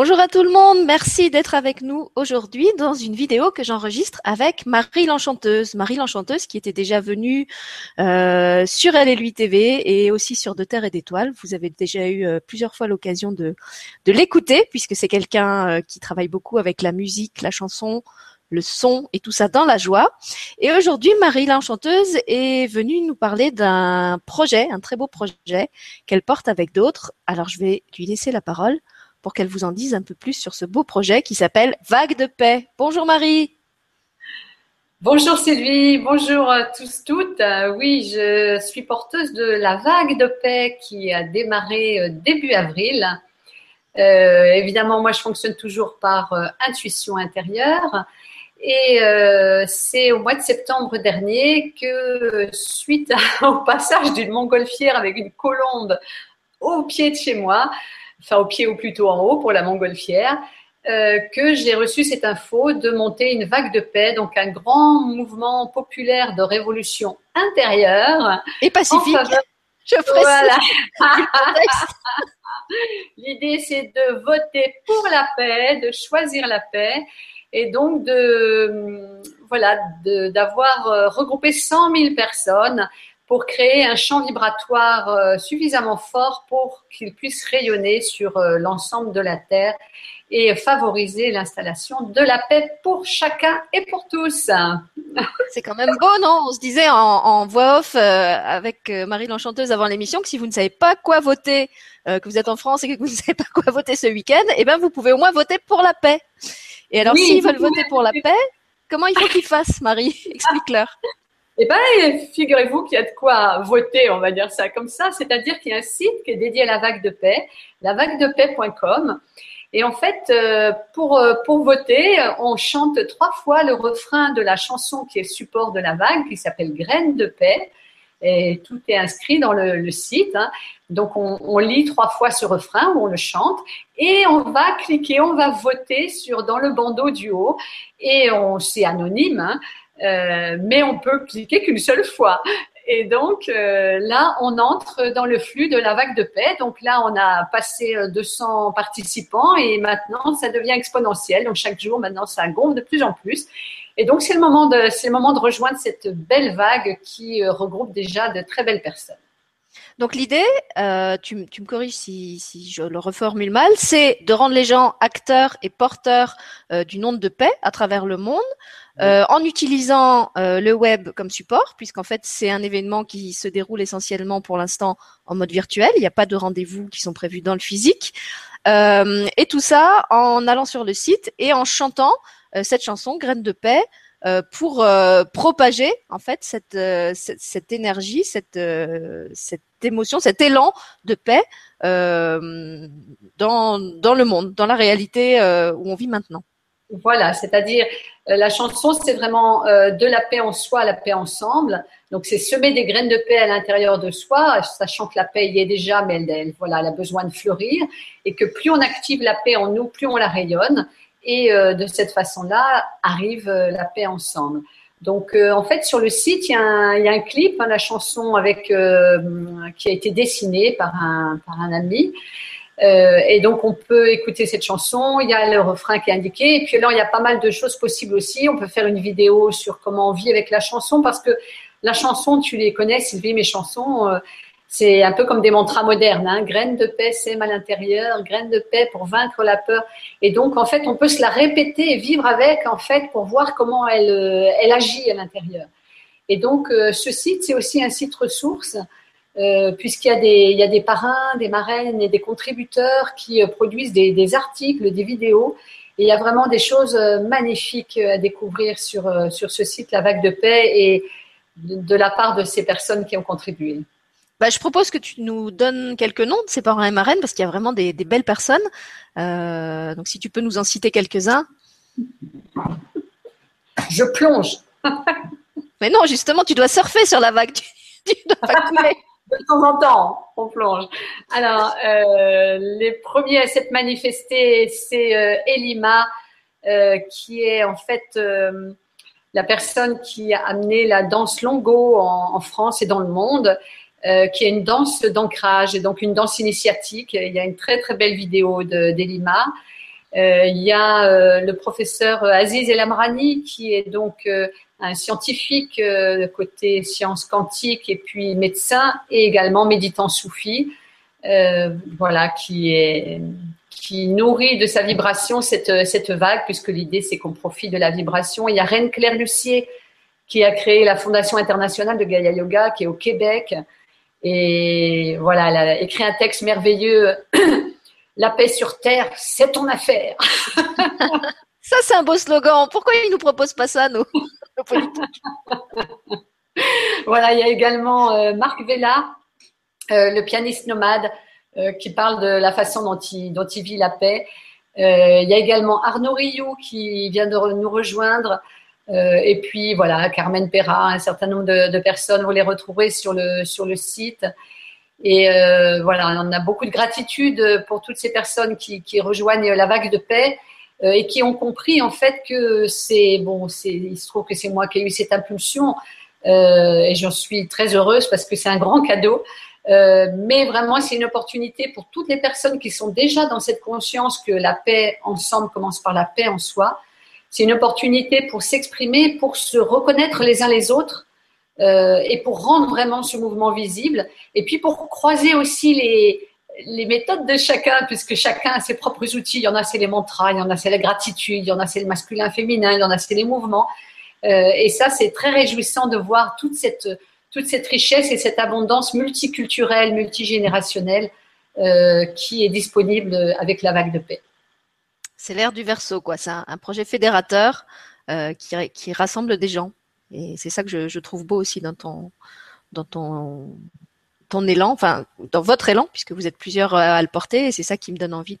Bonjour à tout le monde, merci d'être avec nous aujourd'hui dans une vidéo que j'enregistre avec Marie l'Enchanteuse. Marie l'Enchanteuse qui était déjà venue euh, sur LLUI TV et aussi sur De Terre et d'Étoiles. Vous avez déjà eu euh, plusieurs fois l'occasion de, de l'écouter puisque c'est quelqu'un euh, qui travaille beaucoup avec la musique, la chanson, le son et tout ça dans la joie. Et aujourd'hui, Marie l'Enchanteuse est venue nous parler d'un projet, un très beau projet qu'elle porte avec d'autres. Alors je vais lui laisser la parole pour qu'elle vous en dise un peu plus sur ce beau projet qui s'appelle Vague de paix. Bonjour Marie. Bonjour Sylvie, bonjour tous toutes. Euh, oui, je suis porteuse de la vague de paix qui a démarré euh, début avril. Euh, évidemment, moi, je fonctionne toujours par intuition intérieure. Et c'est au mois de septembre dernier que, suite au passage d'une montgolfière avec une colombe au pied de chez moi, enfin au pied ou plutôt en haut pour la montgolfière, euh, que j'ai reçu cette info de monter une vague de paix, donc un grand mouvement populaire de révolution intérieure et pacifique. Je voilà. L'idée, c'est de voter pour la paix, de choisir la paix et donc de voilà d'avoir euh, regroupé 100 000 personnes pour créer un champ vibratoire euh, suffisamment fort pour qu'il puisse rayonner sur euh, l'ensemble de la Terre et favoriser l'installation de la paix pour chacun et pour tous. C'est quand même beau, non? On se disait en, voix off euh, avec Marie l'Enchanteuse avant l'émission que si vous ne savez pas quoi voter, que vous êtes en France et que vous ne savez pas quoi voter ce week-end, eh ben vous pouvez au moins voter pour la paix. Et alors, s'ils veulent voter pour la paix, comment il faut qu'ils fassent, Marie? Explique-leur. Eh bien, figurez-vous qu'il y a de quoi voter, on va dire ça comme ça. C'est-à-dire qu'il y a un site qui est dédié à la vague de paix, lavaguedepaix.com. Et en fait, euh, pour, euh, pour voter, on chante trois fois le refrain de la chanson qui est support de la vague, qui s'appelle Graines de paix. Et tout est inscrit dans le, site. Hein. Donc, on, lit trois fois ce refrain on le chante et on va cliquer, on va voter sur dans le bandeau du haut et on c'est anonyme. Hein. Euh, mais on peut cliquer qu'une seule fois. Et donc euh, là, on entre dans le flux de la vague de paix. Donc là, on a passé 200 euh, participants et maintenant, ça devient exponentiel. Donc chaque jour, maintenant, ça gonfle de plus en plus. Et donc c'est le moment de, c'est le moment de rejoindre cette belle vague qui regroupe déjà de très belles personnes. Donc l'idée, euh, tu, tu, me corriges si, si, je le reformule mal, c'est de rendre les gens acteurs et porteurs euh, du nom de paix à travers le monde, euh, en utilisant euh, le web comme support, puisqu'en fait c'est un événement qui se déroule essentiellement pour l'instant en mode virtuel. Il n'y a pas de rendez-vous qui sont prévus dans le physique. Et tout ça en allant sur le site et en chantant cette chanson Graine de paix pour euh, propager en fait cette, euh, cette, énergie, cette, cette émotion, cet élan de paix dans, dans le monde, dans la réalité où on vit maintenant. Voilà, c'est-à-dire la chanson, c'est vraiment de la paix en soi, la paix ensemble. Donc, c'est semer des graines de paix à l'intérieur de soi, sachant que la paix y est déjà, mais elle, voilà, elle a besoin de fleurir, et que plus on active la paix en nous, plus on la rayonne. Et euh, de cette façon-là, arrive euh, la paix ensemble. Donc, euh, en fait, sur le site, il y a un, clip, hein, la chanson avec qui a été dessinée par un, par un ami. Et donc, on peut écouter cette chanson. Il y a le refrain qui est indiqué. Et puis, alors, il y a pas mal de choses possibles aussi. On peut faire une vidéo sur comment on vit avec la chanson parce que la chanson, tu les connais, Sylvie, mes chansons. C'est un peu comme des mantras modernes, hein. graines de paix sème à l'intérieur, graines de paix pour vaincre la peur. Et donc, en fait, on peut se la répéter et vivre avec, en fait, pour voir comment elle, euh, elle agit à l'intérieur. Et donc, euh, ce site, c'est aussi un site ressource, euh, puisqu'il y, a des, il y a des parrains, des marraines et des contributeurs qui produisent des, des, articles, des vidéos. Et il y a vraiment des choses magnifiques à découvrir sur, sur ce site, La Vague de Paix, et de la part de ces personnes qui ont contribué. Bah, je propose que tu nous donnes quelques noms de ces parents marraines parce qu'il y a vraiment des, belles personnes. Euh, donc, si tu peux nous en citer quelques-uns. Je plonge. Mais non, justement, tu dois surfer sur la vague. de temps en temps, on plonge. Alors, euh, les premiers à s'être manifestés, c'est euh, Elima, qui est en fait la personne qui a amené la danse longo en France et dans le monde. Euh, qui est une danse d'ancrage et donc une danse initiatique. Il y a une très très belle vidéo d'Elima. il y a le professeur Aziz Elamrani qui est donc un scientifique de côté sciences quantiques et puis médecin et également méditant soufi. voilà, qui est qui nourrit de sa vibration cette, cette vague, puisque l'idée c'est qu'on profite de la vibration. Il y a Reine Claire Lucier qui a créé la Fondation internationale de Gaia Yoga, qui est au Québec. Et voilà, elle a écrit un texte merveilleux. La paix sur Terre, c'est ton affaire. ça, c'est un beau slogan. Pourquoi ils nous proposent pas ça, nos, politiques? Voilà, il y a également euh, Marc Vella, euh, le pianiste nomade, euh, qui parle de la façon dont il, dont il vit la paix. il y a également Arnaud Rioux qui vient de nous rejoindre. Euh, et puis voilà, Carmen Perra, un certain nombre de, personnes, vous les retrouverez sur le, sur le site. Et euh, voilà, on a beaucoup de gratitude pour toutes ces personnes qui, qui rejoignent la vague de paix euh, et qui ont compris en fait que c'est bon, c'est il se trouve que c'est moi qui ai eu cette impulsion et j'en suis très heureuse parce que c'est un grand cadeau. Mais vraiment, c'est une opportunité pour toutes les personnes qui sont déjà dans cette conscience que la paix ensemble commence par la paix en soi c'est une opportunité pour s'exprimer, pour se reconnaître les uns les autres euh, et pour rendre vraiment ce mouvement visible. Et puis pour croiser aussi les, les méthodes de chacun, puisque chacun a ses propres outils. Il y en a, c'est les mantras, il y en a, c'est la gratitude, il y en a, c'est le masculin, féminin, il y en a, c'est les mouvements. Euh, et ça, c'est très réjouissant de voir toute cette, toute cette richesse et cette abondance multiculturelle, multigénérationnelle euh, qui est disponible avec la vague de paix. C'est l'ère du verso, quoi. C'est un, projet fédérateur euh, qui, rassemble des gens. Et c'est ça que je, trouve beau aussi dans ton, élan, enfin dans votre élan, puisque vous êtes plusieurs à le porter, et c'est ça qui me donne envie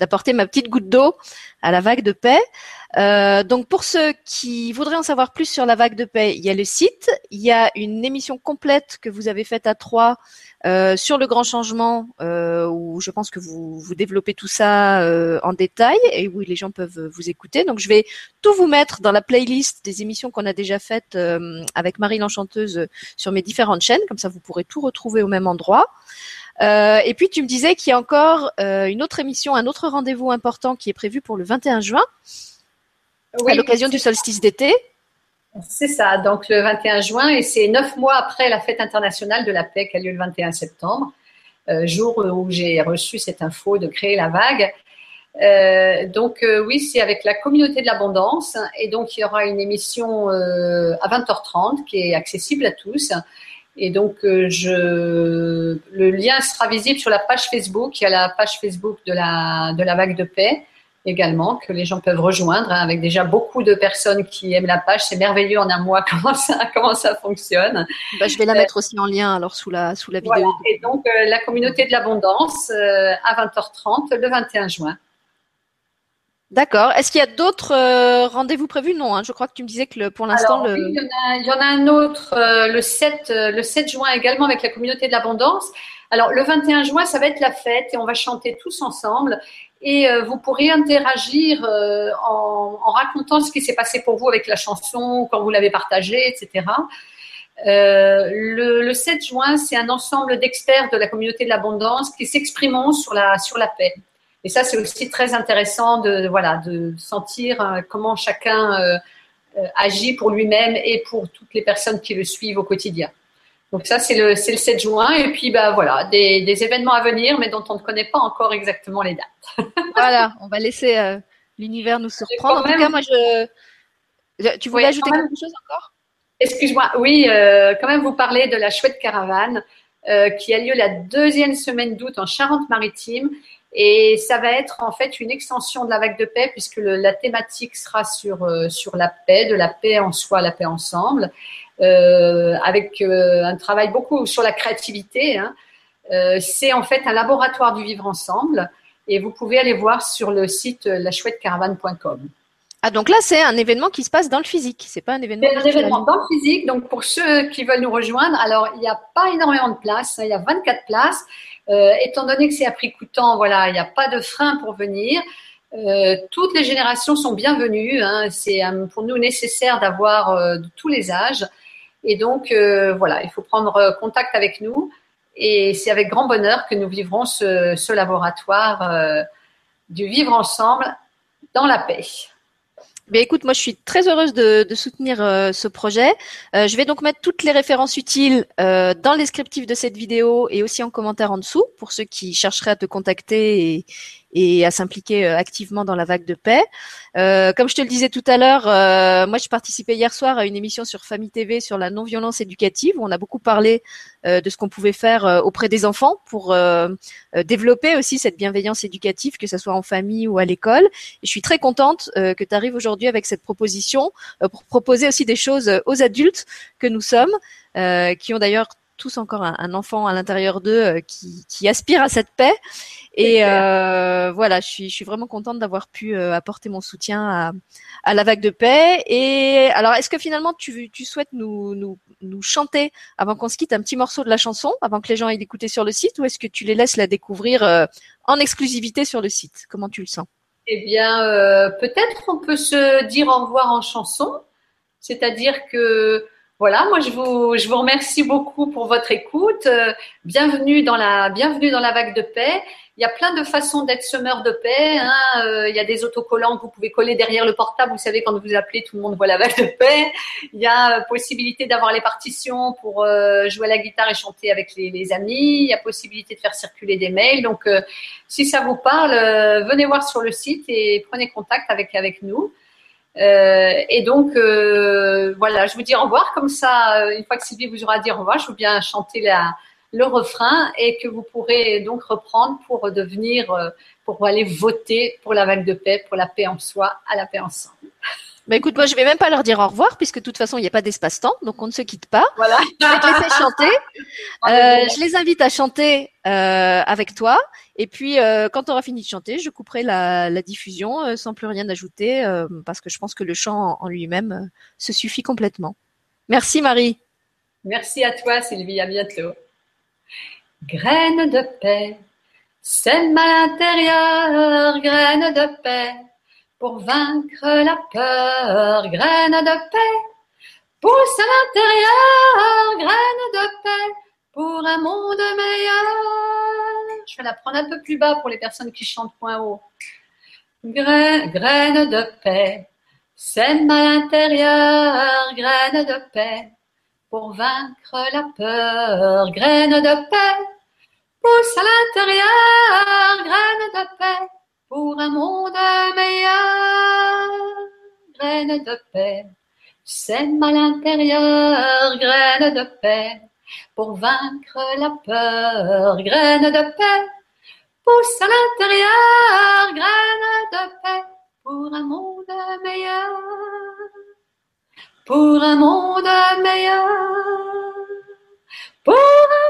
d'apporter ma petite goutte d'eau à la vague de paix. Euh, donc pour ceux qui voudraient en savoir plus sur la vague de paix, il y a le site, il y a une émission complète que vous avez faite à trois euh, sur le grand changement, euh, où je pense que vous, vous développez tout ça euh, en détail et où les gens peuvent vous écouter. Donc je vais tout vous mettre dans la playlist des émissions qu'on a déjà faites euh, avec Marie l'Enchanteuse sur mes différentes chaînes, comme ça vous pourrez tout retrouver au même endroit. Euh, et puis tu me disais qu'il y a encore une autre émission, un autre rendez-vous important qui est prévu pour le 21 juin, à l'occasion du solstice d'été. C'est ça, donc le 21 juin, et c'est neuf mois après la fête internationale de la paix qui a lieu le 21 septembre, euh, jour où j'ai reçu cette info de créer la vague. Euh, donc euh, oui, c'est avec la communauté de l'abondance, et donc il y aura une émission à 20h30 qui est accessible à tous. Et donc, le lien sera visible sur la page Facebook. Il y a la page Facebook de la, de la vague de paix également que les gens peuvent rejoindre hein, avec déjà beaucoup de personnes qui aiment la page. C'est merveilleux en un mois comment ça, comment ça fonctionne. Bah, je vais la mettre aussi en lien alors sous la, sous la vidéo. Et donc euh, la communauté de l'abondance euh, à 20h30 le 21 juin. D'accord. Est-ce qu'il y a d'autres euh, rendez-vous prévus? Non, hein. je crois que tu me disais que pour l'instant. Le... il, y en a, un autre le, 7, le 7 juin également avec la communauté de l'abondance. Alors le 21 juin, ça va être la fête et on va chanter tous ensemble et euh, vous pourrez interagir euh, en, racontant ce qui s'est passé pour vous avec la chanson, quand vous l'avez partagée, etc. Euh, le, le, 7 juin, c'est un ensemble d'experts de la communauté de l'abondance qui s'exprimeront sur la, sur la paix. Et ça, c'est aussi très intéressant de, voilà, de sentir comment chacun agit pour lui-même et pour toutes les personnes qui le suivent au quotidien. Donc ça, c'est le, le 7 juin. Et puis, bah, voilà, des, des, événements à venir, mais dont on ne connaît pas encore exactement les dates. voilà, on va laisser euh, l'univers nous surprendre. En tout cas, moi, je... Tu voulais ajouter quelque chose encore? Excuse-moi, oui, euh, quand même vous parler de la chouette caravane euh, qui a lieu la deuxième semaine d'août en Charente-Maritime. Et ça va être en fait une extension de la vague de paix puisque le, la thématique sera sur, euh, sur la paix, de la paix en soi, la paix ensemble. Euh, avec euh, un travail beaucoup sur la créativité. Hein. Euh, c'est en fait un laboratoire du vivre ensemble et vous pouvez aller voir sur le site lachouettecaravane.com. Ah donc là c'est un événement qui se passe dans le physique, c'est pas un événement. C'est un événement dans le physique. Donc pour ceux qui veulent nous rejoindre, alors il n'y a pas énormément de places, hein, il y a 24 places. Euh, étant donné que c'est à prix coûtant, voilà, il n'y a pas de frein pour venir. Euh, toutes les générations sont bienvenues. Hein, c'est pour nous nécessaire d'avoir euh, de tous les âges. Et donc, euh, voilà, il faut prendre euh, contact avec nous. Et c'est avec grand bonheur que nous vivrons ce, laboratoire euh, du vivre ensemble dans la paix. Ben écoute, moi je suis très heureuse de, soutenir euh, ce projet. Je vais donc mettre toutes les références utiles dans le descriptif de cette vidéo et aussi en commentaire en dessous pour ceux qui chercheraient à te contacter et, et à s'impliquer euh, activement dans la vague de paix. Euh, comme je te le disais tout à l'heure, euh, moi je participais hier soir à une émission sur Famille TV sur la non-violence éducative où on a beaucoup parlé de ce qu'on pouvait faire auprès des enfants pour développer aussi cette bienveillance éducative, que ce soit en famille ou à l'école. Et je suis très contente que tu arrives aujourd'hui avec cette proposition pour proposer aussi des choses aux adultes que nous sommes, qui ont d'ailleurs tous encore un, enfant à l'intérieur d'eux euh, qui, qui, aspire à cette paix. Et euh, voilà, je suis, je suis vraiment contente d'avoir pu euh, apporter mon soutien à, à, la vague de paix. Et alors, est-ce que finalement tu, tu souhaites nous, nous, nous chanter avant qu'on se quitte un petit morceau de la chanson, avant que les gens aient écouté sur le site, ou est-ce que tu les laisses la découvrir en exclusivité sur le site? Comment tu le sens? Eh bien, peut-être on peut se dire au revoir en chanson, c'est-à-dire que voilà, moi je vous, je vous remercie beaucoup pour votre écoute. Euh, bienvenue dans la, bienvenue dans la vague de paix. Il y a plein de façons d'être semeur de paix. Hein. Euh, il y a des autocollants que vous pouvez coller derrière le portable. Vous savez, quand vous appelez, tout le monde voit la vague de paix. Il y a euh, possibilité d'avoir les partitions pour jouer à la guitare et chanter avec les, les, amis. Il y a possibilité de faire circuler des mails. Donc, si ça vous parle, venez voir sur le site et prenez contact avec avec nous. Euh, et donc, euh, voilà, je vous dis au revoir. Comme ça, euh, une fois que Sylvie vous aura dit au revoir, je veux bien chanter la, le refrain et que vous pourrez donc reprendre pour devenir, pour aller voter pour la vague de paix, pour la paix en soi, à la paix ensemble. Bah écoute, moi je vais même pas leur dire au revoir puisque de toute façon il n'y a pas d'espace-temps, donc on ne se quitte pas. Voilà. Je vais te laisser chanter. Euh, je les invite à chanter euh, avec toi. Et puis euh, quand tu auras fini de chanter, je couperai la, la diffusion euh, sans plus rien ajouter euh, parce que je pense que le chant en, lui-même euh, se suffit complètement. Merci Marie. Merci à toi Sylvie, à bientôt. Graine de paix, sème à l'intérieur, graine de paix pour vaincre la peur, graine de paix, pousse à l'intérieur, graine de paix, pour un monde meilleur. Je vais la prendre un peu plus bas pour les personnes qui chantent point haut. Graine, graine de paix, sème à l'intérieur, graine de paix, pour vaincre la peur, graine de paix, pousse à l'intérieur, graine de paix, pour un monde meilleur. Graine de paix, sème à l'intérieur, graine de paix, pour vaincre la peur, graine de paix, pousse à l'intérieur, graine de paix, pour un monde meilleur, pour un monde meilleur, pour un